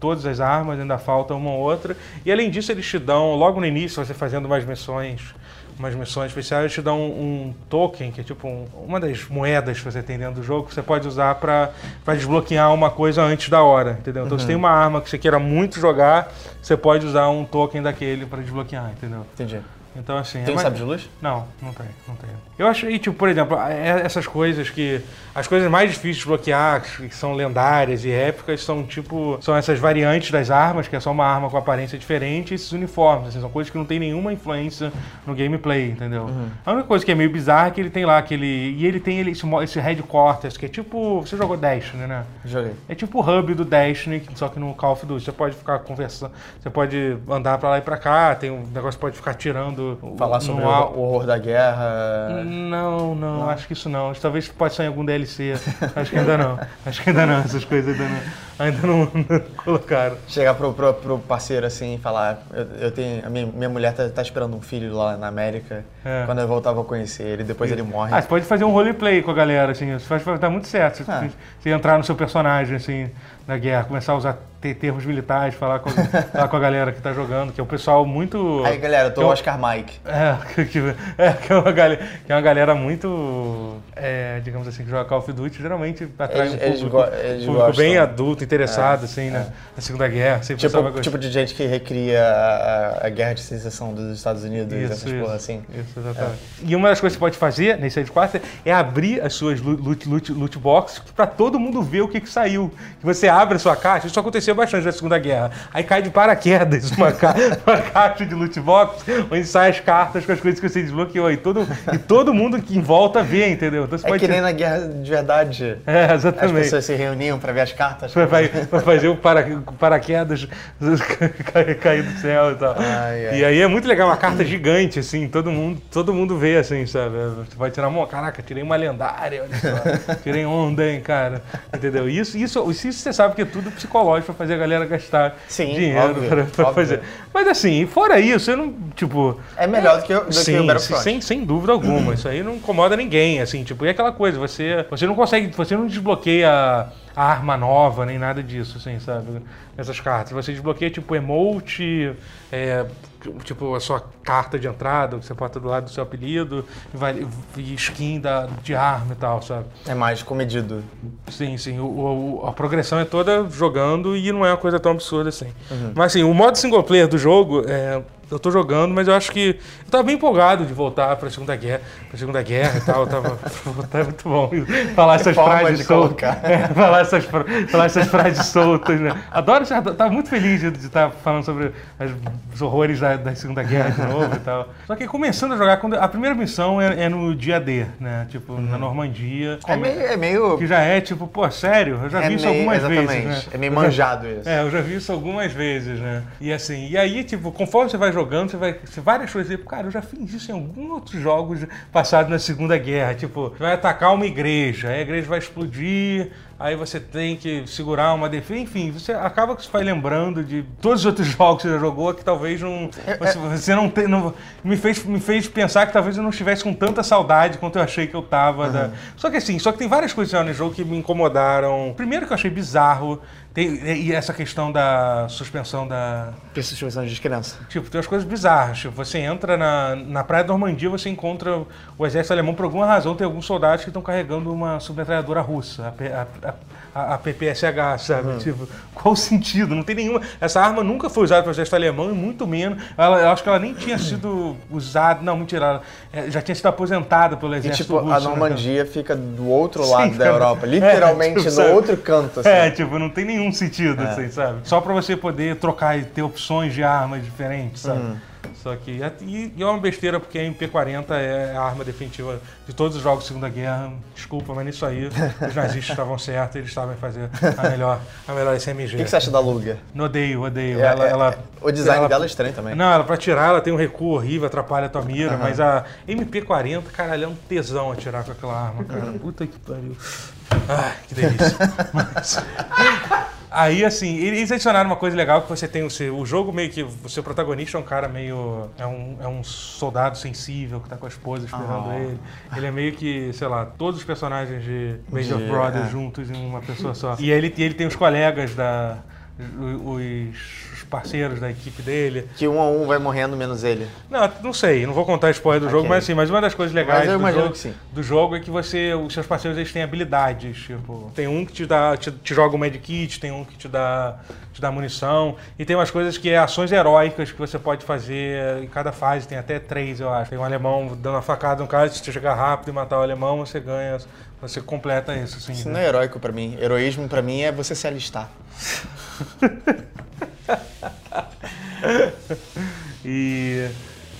todas as armas, ainda falta uma ou outra. E além disso, eles te dão, logo no início, você fazendo umas missões, umas missões especiais, te dão um, um token, que é tipo um- uma das moedas que você tem dentro do jogo, que você pode usar pra pra desbloquear uma coisa antes da hora, entendeu? Então, se tem uma arma que você queira muito jogar, você pode usar um token daquele pra desbloquear, entendeu? Entendi. Então, assim... é Tem um mais- sabre de luz? não, não tem, não tem. Eu achei, tipo, por exemplo, é- essas coisas que. As coisas mais difíceis de bloquear, que são lendárias e épicas, são tipo. São essas variantes das armas, que é só uma arma com aparência diferente, e esses uniformes, assim, são coisas que não tem nenhuma influência no gameplay, entendeu? A única coisa que é meio bizarra é que ele tem lá aquele. E ele tem ele, esse, esse headquarters, que é tipo. Você jogou Destiny, né? Joguei. É tipo o hub do Destiny, só que no Call of Duty. Você pode ficar conversando, você pode andar pra lá e pra cá, tem um negócio que pode ficar tirando. Falar sobre o o horror da guerra. Não, não, acho que isso não. Talvez pode sair em algum DLC. acho que ainda não. Acho que ainda não, essas coisas ainda não, ainda não, não colocaram. Chegar pro, pro, pro parceiro assim e falar, eu, eu tenho. A minha, minha mulher tá, tá esperando um filho lá na América. É. Quando eu voltar, eu vou conhecer ele, depois ele morre. Ah, você pode fazer um roleplay com a galera, assim. Isso faz, dar muito certo. Você, Ah. você entrar no seu personagem, assim, na guerra, começar a usar te- termos militares, falar com, falar com a galera que tá jogando, que é um pessoal muito. Aí galera, eu tô que é Oscar Mike. É, que, é, que é uma galera, que é uma galera muito, é, digamos assim, que joga Call of Duty, geralmente atrai Eles- um público, eles público bem gostam. adulto, interessado, assim, né, na Segunda Guerra. Sempre vai Tipo, tipo de gente que recria a, a guerra de secessão dos Estados Unidos, essas porra assim. Isso, exatamente. E uma das coisas que você pode fazer nesse headquarter é abrir as suas lu- loot, loot, loot boxes pra todo mundo ver o que, que saiu. Que você abre a sua caixa, isso aconteceu bastante na Segunda Guerra. Aí cai de paraquedas uma, ca uma caixa de loot box, onde saem as cartas com as coisas que você desbloqueou. E todo, e todo mundo que em volta vê, entendeu? Então É que nem na guerra de verdade. É, As exatamente. pessoas se reuniam pra ver as cartas. Vai fazer o para, paraquedas cair, do céu e tal. Ai, ai. E aí é muito legal, uma carta gigante, assim, todo mundo, todo mundo vê, assim, sabe? Você vai tirar uma, caraca, tirei uma lendária, olha só. Tirei onda, hein, cara. Entendeu? Isso, isso, isso você sabe que é tudo psicológico pra fazer a galera gastar Sim, dinheiro óbvio. fazer. Mas assim, fora isso, eu não, tipo. É melhor do que, do que o Sim, Battlefront. sem, sem dúvida alguma. Isso aí não incomoda ninguém, assim, tipo, e aquela coisa, você, você não consegue, você não desbloqueia a arma nova, nem nada disso, assim, sabe? Essas cartas. Você desbloqueia, tipo, emote, é, tipo, a sua carta de entrada, que você bota do lado do seu apelido, e, vai, e skin da, de arma e tal, sabe? É mais comedido. Sim, sim. O, o- a progressão é toda jogando e não é uma coisa tão absurda assim. Mas assim, o modo single player do jogo é, eu tô jogando, mas eu acho que eu tava bem empolgado de voltar pra Segunda Guerra, pra Segunda Guerra e tal. Eu tava, tá muito bom falar essas Forma frases soltas. É, falar, essas, falar essas frases soltas, né? Adoro, tava muito feliz de estar falando sobre as- os horrores da, da Segunda Guerra de novo e tal. Só que começando a jogar, quando, a primeira missão é, é no dia D, né? Tipo, na Normandia. É meio. É meio, Que já é tipo, pô, sério? Eu já é vi isso meio- algumas exatamente. vezes, né? É meio Eu já- manjado isso. é, eu já vi isso algumas vezes, né? E assim, e aí, tipo, conforme você vai jogando, você vai. Você várias coisas, tipo, cara, eu já fiz isso em alguns outros jogos passados na Segunda Guerra. Tipo, você vai atacar uma igreja, aí a igreja vai explodir, aí você tem que segurar uma defesa. Enfim, você acaba que você vai lembrando de todos os outros jogos que você já jogou que talvez não. Você, você não tem. Não, me, fez, me fez pensar que talvez eu não estivesse com tanta saudade quanto eu achei que eu tava. da- Só que assim, só que tem várias coisas no jogo que me incomodaram. Primeiro que eu achei bizarro. Tem, e essa questão da suspensão da. Suspensão de descrença. Tipo, tem umas coisas bizarras. Tipo, você entra na, na Praia da Normandia, você encontra o exército alemão, por alguma razão, tem alguns soldados que estão carregando uma submetralhadora russa, a, P- a, a, a PPSH, sabe? Tipo, qual o sentido? Não tem nenhuma. Essa arma nunca foi usada pelo exército alemão e muito menos. Ela, eu acho que ela nem tinha sido usada. Não, mentira. Ela é, já tinha sido aposentada pelo E exército tipo, russo. a né, Normandia fica do outro Sim, lado da. Europa. É, Literalmente tipo, no sabe? outro canto, assim. É, tipo, não tem nenhum sentido, É. assim, sabe? Só pra você poder trocar e ter opções de armas diferentes, sabe? Uhum. Só que. E, e é uma besteira, porque a MP40 é a arma definitiva de todos os jogos da Segunda Guerra. Desculpa, mas nisso aí os nazistas estavam certos, eles estavam fazer a melhor, a melhor SMG. O que, que você acha da Luger? Não odeio, odeio. É, ela, é, ela- o design ela- dela é estranho também. Não, ela pra tirar, ela tem um recuo horrível, atrapalha a tua mira, Aham. mas a MP40, caralho, é um tesão atirar com aquela arma, cara. Puta que pariu. Ai, que delícia. Mas- Aí, assim, eles adicionaram uma coisa legal que você tem o seu. O jogo meio que. O seu protagonista é um cara meio. É um, é um soldado sensível que tá com a esposa esperando Ah. ele. Ele é meio que, sei lá, todos os personagens de De- of Brothers é. juntos em uma pessoa só. E ele, ele tem os colegas da. Os parceiros da equipe dele. Que um a um vai morrendo menos ele. Não, não sei, não vou contar spoiler do jogo, Ok. mas assim, mas uma das coisas legais do, jogo, que sim. do jogo é que você, os seus parceiros eles têm habilidades, tipo, tem um que te dá, te, te joga um medkit, tem um que te dá, te dá munição, e tem umas coisas que é ações heróicas que você pode fazer em cada fase, tem até três, eu acho. Tem um alemão dando uma facada no cara, se você chegar rápido e matar o alemão, você ganha, você completa isso, assim. Isso né? não é heróico pra mim. Heroísmo pra mim é você se alistar. E,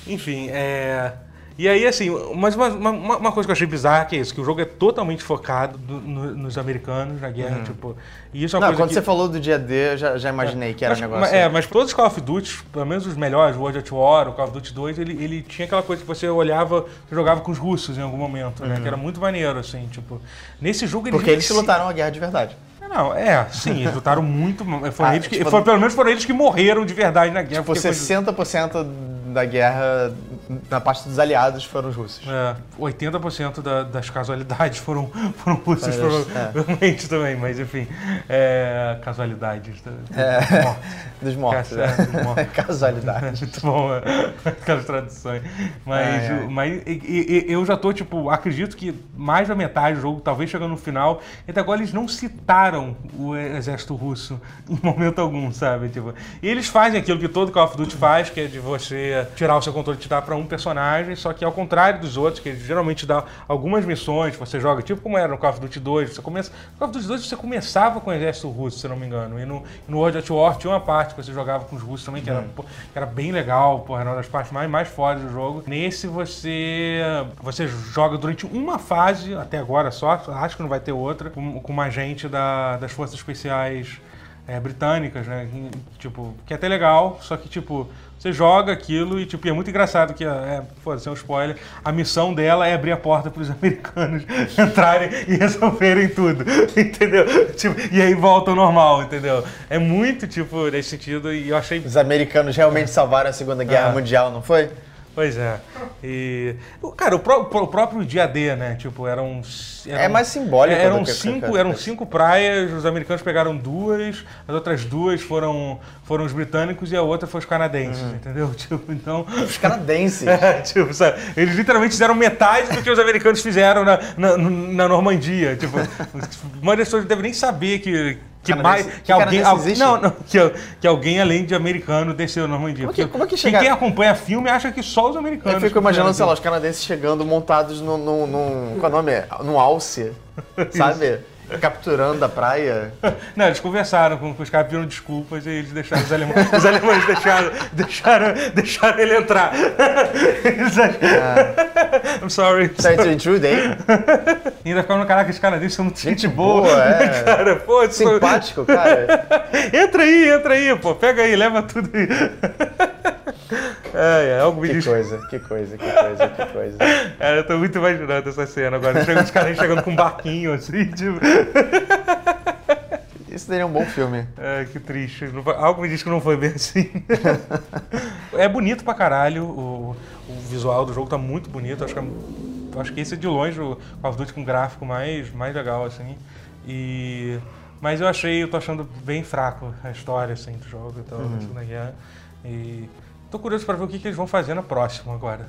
enfim, é. E aí, assim, mas uma, uma, uma coisa que eu achei bizarra que é isso, que o jogo é totalmente focado no- no- nos americanos, na guerra, tipo. E isso é uma Não, quando que... você falou do dia D, eu já, já imaginei que era um Mas- negócio. mas- É, mas todos os Call of Duty, pelo menos os melhores, o World at War, o Call of Duty 2, ele, ele tinha aquela coisa que você olhava, você jogava com os russos em algum momento, né? Que era muito maneiro, assim, tipo. Nesse jogo eles. Uhum. Porque eles se lutaram a guerra de verdade. Não, é, sim, eles lutaram muito. Foram Ah, eles que, tipo- foi, pelo menos foram eles que morreram de verdade na guerra. Tipo, porque foi- 60% da guerra na parte dos aliados foram os russos. É, 80% da- das casualidades foram, foram Parece, provavelmente também, mas enfim. É, casualidades. da- É. mortes. Dos mortos, É, dos né? mortos. Casualidade. Muito bom, é, aquelas traduções. Mas, Ai, ai. o- mas e- e- eu já tô, tipo, acredito que mais da metade do jogo, talvez chegando no final, até agora eles não citaram o exército russo em momento algum, sabe? Tipo, e eles fazem aquilo que todo Call of Duty faz, que é de você tirar o seu controle e te dar pra um personagem, só que ao contrário dos outros, que geralmente dão algumas missões, você joga, tipo como era no Call of Duty 2, você começa. No Call of Duty 2 você começava com o exército russo, se não me engano. E no, no World at War tinha uma parte que você jogava com os russos também, que era, pô, que era bem legal, porra, era uma das partes mais, mais fodas do jogo. Nesse você. Você joga durante uma fase, até agora só, acho que não vai ter outra, com, com uma gente da, das Forças Especiais é, britânicas, né? que, Tipo, que é até legal, só que, tipo, você joga aquilo e, tipo, e é muito engraçado que, é, foda-se, é um spoiler, a missão dela é abrir a porta para os americanos entrarem e resolverem tudo, entendeu? Tipo, e aí volta ao normal, entendeu? É muito, tipo, nesse sentido, e eu achei Os americanos realmente salvaram a Segunda Guerra Ah. Mundial, não foi? Pois é. E. Cara, o, pró- o próprio dia D, né? Tipo, eram. eram É mais simbólico Eram do que- cinco, que- que- eram cinco praias, os americanos pegaram duas, as outras duas foram, foram os britânicos e a outra foi os canadenses, Uhum. entendeu? Tipo, então. Os canadenses. É, tipo, sabe? Eles literalmente fizeram metade do que os americanos fizeram na, na, na Normandia. Tipo, uma das pessoas não deve nem saber que, Que, mais, que, que alguém, al- não, não, que, que alguém além de americano desceu na Normandia. Como que- como que quem- chega- Quem acompanha filme acha que só os americanos. Eu fico que imaginando, sei lá, os canadenses chegando montados num. num, num qual é o nome? Num alce, sabe? Capturando a praia. Não, eles conversaram com, os caras, pediram desculpas e eles deixaram os alemães. os alemães deixaram, deixaram, deixaram ele entrar. Ach- I'm sorry. Sorry to intrude, hein? E ainda ficaram, caraca, os canadenses são muito gente, Gente boa. boa, é. Cara, pô, Simpático, cara. entra aí, entra aí, pô. Pega aí, leva tudo aí. É, é, algo me Que diz. coisa, que coisa, que coisa, que coisa. Cara, eu tô muito imaginando essa cena agora. Chega os caras chegando com um barquinho assim, tipo. Isso daria um bom filme. É, que triste. Algo me diz que não foi bem assim. é bonito pra caralho. O, o visual do jogo tá muito bonito. Acho que, é- acho que esse é de longe o Call of Duty com gráfico mais, mais legal, assim. E, mas eu achei, eu tô achando bem fraco a história assim, do jogo e tal, da Segunda Guerra. E tô curioso pra ver o que, que eles vão fazer na próxima agora.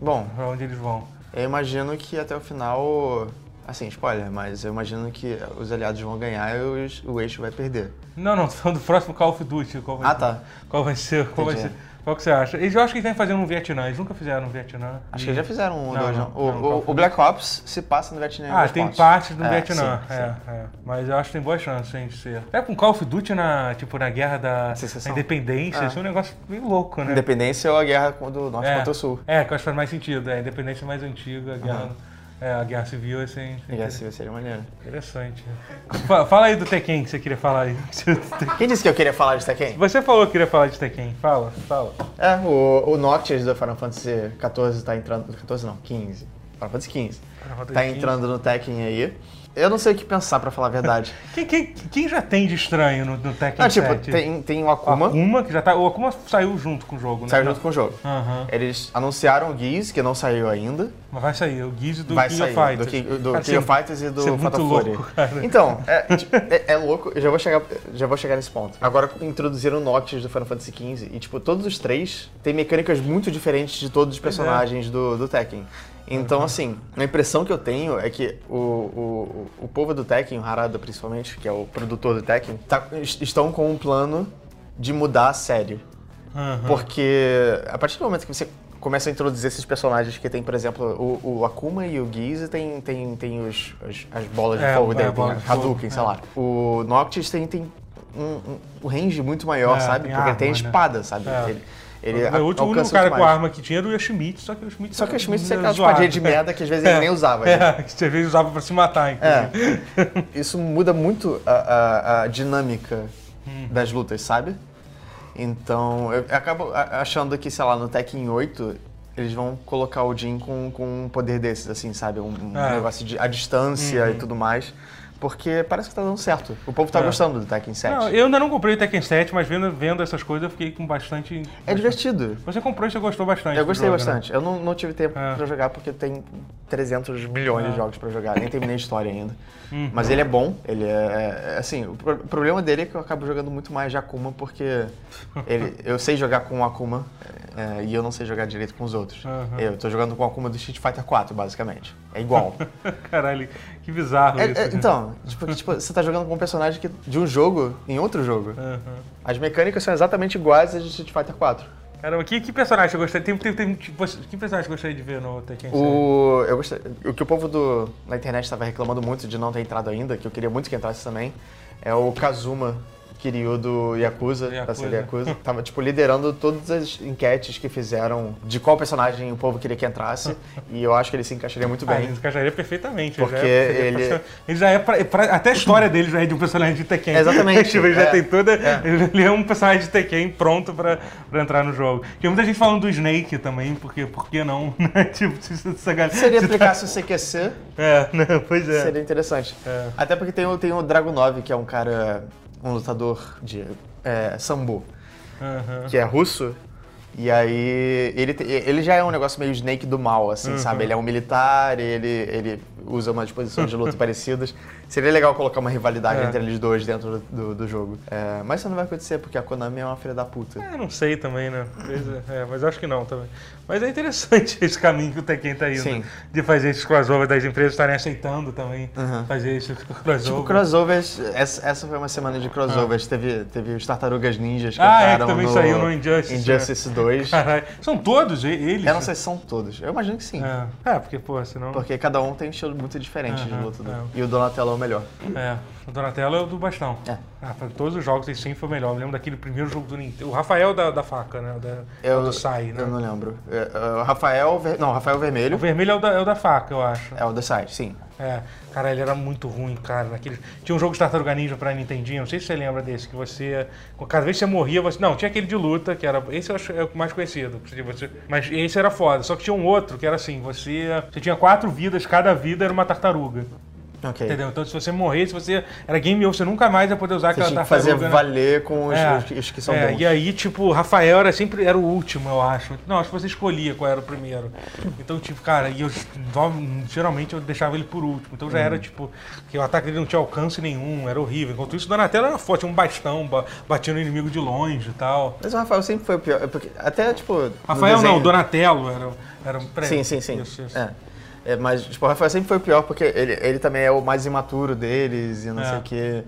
Bom, Pra onde eles vão. eu imagino que até o final. Assim, spoiler, mas eu imagino que os aliados vão ganhar e os- o eixo vai perder. Não, não, tô falando do próximo Call of Duty. Qual vai Ah, tá. Qual vai ser? Qual vai ser? Qual que você acha? Eles, eu acho que eles vêm fazendo no Vietnã. Eles nunca fizeram no Vietnã. Acho E- que já fizeram um Não, dois, não, não. não, O, o- o Black Ops se passa no Vietnã. Ah, tem partes do É, Vietnã, sim, é, sim. é. Mas eu acho que tem boa chance hein, de ser. É com Call of Duty na, tipo, na guerra da independência, É. isso é um negócio meio louco, né? Independência ou a guerra do norte é. contra o sul. É, que eu acho que faz mais sentido. É, a independência mais antiga, a guerra, é, a guerra civil, assim. A guerra civil seria maneiro. Interessante. Fa- Fala aí do Tekken que você queria falar aí. Quem disse que eu queria falar de Tekken? Você falou que queria falar de Tekken. Fala, fala. É, o, o Noctis do Final Fantasy XIV tá entrando. 14 não, 15. Final Fantasy 15. Final Fantasy Tá 15. entrando no Tekken aí. Eu não sei o que pensar, pra falar a verdade. Quem, quem, quem já tem de estranho no, no Tekken Não, tipo, 7? tem, tem o O Akuma, Akuma, que já tá. O Akuma saiu junto com o jogo, né? saiu junto com o jogo. Aham. Eles anunciaram o Geese, que não saiu ainda. Mas vai sair, o Giz do vai King sair, of Fighters. do, King, do Cara, King of você- Fighters e do é muito Fatal Fury. louco, cara. Então, é, tipo, é- é louco, eu já vou, chegar, já vou chegar nesse ponto. Agora introduziram o Noctis do Final Fantasy XV e, tipo, todos os três têm mecânicas muito diferentes de todos os é. personagens do, do Tekken. Então, assim, a impressão que eu tenho é que o, o, o povo do Tekken, o Harada principalmente, que é o produtor do Tekken, tá- est- estão com um plano de mudar a série. Aham. Porque a partir do momento que você começa a introduzir esses personagens que tem, por exemplo, o, o Akuma e o Giz tem, tem, tem os, os- as bolas de É, fogo é, dele, bola de Hadouken, fogo, sei é. lá. O Noctis tem, tem um, um, um range muito maior, É, sabe? Porque ele tem arma, né? espada, sabe? É. Ele, ele o último cara com a arma que tinha era o Yoshimitsu, só que o Yoshimitsu Só que o Schmidt era aquela espadinha de merda que às vezes ele nem usava. né? É, que às vezes usava pra se matar, inclusive. É. Isso muda muito a, a- a dinâmica Hum. das lutas, sabe? Então, eu acabo achando que, sei lá, no Tekken 8, eles vão colocar o Jin com, com um poder desses, assim, sabe? Um, É. negócio de a distância e tudo mais. Porque parece que tá dando certo. O povo tá. É. gostando do Tekken 7. Não, eu ainda não comprei o Tekken 7, mas vendo, vendo essas coisas eu fiquei com bastante... É divertido. Você comprou e você gostou bastante Eu gostei jogo, né? bastante. Eu não, não tive tempo É. pra jogar porque tem 300 milhões É. de jogos pra jogar. Nem terminei a história ainda. Uhum. Mas ele é bom. Ele é, é- assim, o, pro- problema dele é que eu acabo jogando muito mais de Akuma porque ele, eu sei jogar com o Akuma é, e eu não sei jogar direito com os outros. Uhum. Eu tô jogando com o Akuma do Street Fighter 4, basicamente. É igual. Caralho, que bizarro É- isso. é- então, tipo, tipo, você tá jogando com um personagem que, de um jogo em outro jogo. Aham. As mecânicas são exatamente iguais às de Street Fighter 4. Caramba, que, que personagem você gostaria? Tem, tem, tem, tipo, que personagem você gostaria de ver no Tekken 7? O, eu gostei, o que o povo do, na internet estava reclamando muito de não ter entrado ainda, que eu queria muito que entrasse também, é o Kazuma Kiryu do Yakuza, da Yakuza. série Yakuza. Tava, tipo, liderando todas as enquetes que fizeram de qual personagem o povo queria que entrasse, e eu acho que ele se encaixaria muito Ah, bem. ele encaixaria perfeitamente. Porque já é, ele- Ele já é. Pra, pra- até a história dele já é de um personagem de Tekken. Exatamente, Tipo, ele já é. tem toda. É. Ele é um personagem de Tekken pronto pra, pra entrar no jogo. Tem muita gente falando do Snake também, porque por que não? Né? Tipo, se, se essa galera. Se ele aplicasse o CQC, É, né? Pois é. seria interessante. É. Até porque tem o, tem o Dragunov, que é um cara, um lutador de é, sambo, Aham. que é russo, E aí, ele, ele já é um negócio meio Snake do mal, assim, Uhum. sabe? Ele é um militar, ele, ele usa umas posições de luta parecidas. Seria legal colocar uma rivalidade É. entre eles dois dentro do, do, jogo. É, mas isso não vai acontecer, porque a Konami é uma filha da puta. É, não sei também, né? É, é, mas acho que não também. Mas é interessante esse caminho que o Tekken tá indo. Sim. De fazer esses crossovers das empresas estarem aceitando também Uhum. fazer esse crossover. Tipo, crossovers, essa, essa foi uma semana de crossovers. Teve, teve os Tartarugas Ninjas que Ah, é, que também no saiu no Injustice, Injustice 2. Caralho. São todos eles? Eu não sei se são todos. Eu imagino que sim. É, é porque, pô, senão. Porque cada um tem um estilo muito diferente de luta. do- é. E o Donatello é o melhor. É, o Donatello é o do bastão. É. Ah, todos os jogos esse sim foi o melhor. Eu me lembro daquele primeiro jogo do Nintendo. O Rafael da, da faca, né? O da, Eu, o do Sai, né? eu não lembro. É, é, o Rafael. Ver- Não, Rafael O Vermelho. vermelho é o, da, é o da faca, eu acho. É o The Side, sim. É, cara, ele era muito ruim, cara. Naquele... Tinha um jogo de Tartaruga Ninja pra Nintendinho, não sei se você lembra desse, que você. Cada vez que você morria, você. Não, tinha aquele de luta, que era. Esse eu acho é o mais conhecido. Você... Mas esse era foda. Só que tinha um outro que era assim: você. Você tinha quatro vidas, cada vida era uma tartaruga. Ok. Entendeu? Então se você morresse, você. Era game over, você nunca mais ia poder usar Você aquela tinha que fazer tartaruga. né? valer com os, É, os- os que são é, bons. E aí, tipo, o Rafael era sempre era o último, eu acho. Não, acho que você escolhia qual era o primeiro. Então, tipo, cara, e eu geralmente eu deixava ele por último. Então já Uhum. era, tipo, que o ataque dele não tinha alcance nenhum, era horrível. Enquanto isso, o Donatello era forte, um bastão, ba- batia no inimigo de longe e tal. Mas o Rafael sempre foi o pior. é Porque até, tipo. Rafael não, desenho- o Donatello era, era um pré. Sim, sim, sim. Isso, isso. É. É, mas, tipo, o Rafael sempre foi o pior, porque ele, ele também é o mais imaturo deles e não É. sei o quê.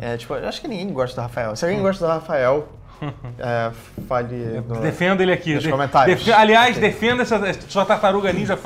É, tipo, eu acho que ninguém gosta do Rafael. Se alguém gosta do Rafael, é, fale no... Defenda ele aqui. Nos De- comentários. defe- Aliás, defenda essa sua tartaruga ninja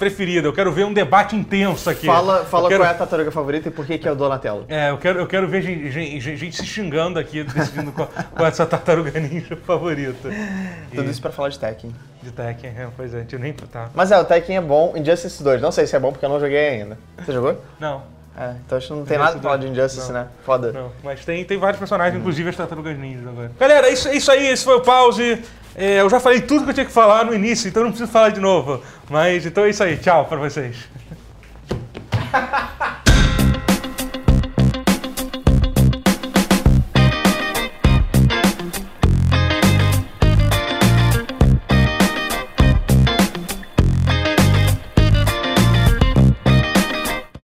preferida. Eu quero ver um debate intenso aqui. Fala, fala quero- qual é a tartaruga favorita e por que, que é o Donatello. É, eu quero, eu quero ver gente, gente- gente se xingando aqui, decidindo qual, qual é a sua tartaruga ninja favorita. Tudo E- isso pra falar de Tekken. De Tekken, é, pois é, a gente nem tá. Mas é, o Tekken é bom. Injustice 2, não sei se é bom porque eu não joguei ainda. Você jogou? Não, É, então acho que não tem nada pra falar de Injustice, Não. né? Foda. não. Mas tem, tem vários personagens, inclusive as tartarugas ninjas agora. Galera, é isso, é isso aí, esse foi o pause. É, eu já falei tudo que eu tinha que falar no início, então não preciso falar de novo. Mas então é isso aí, tchau pra vocês.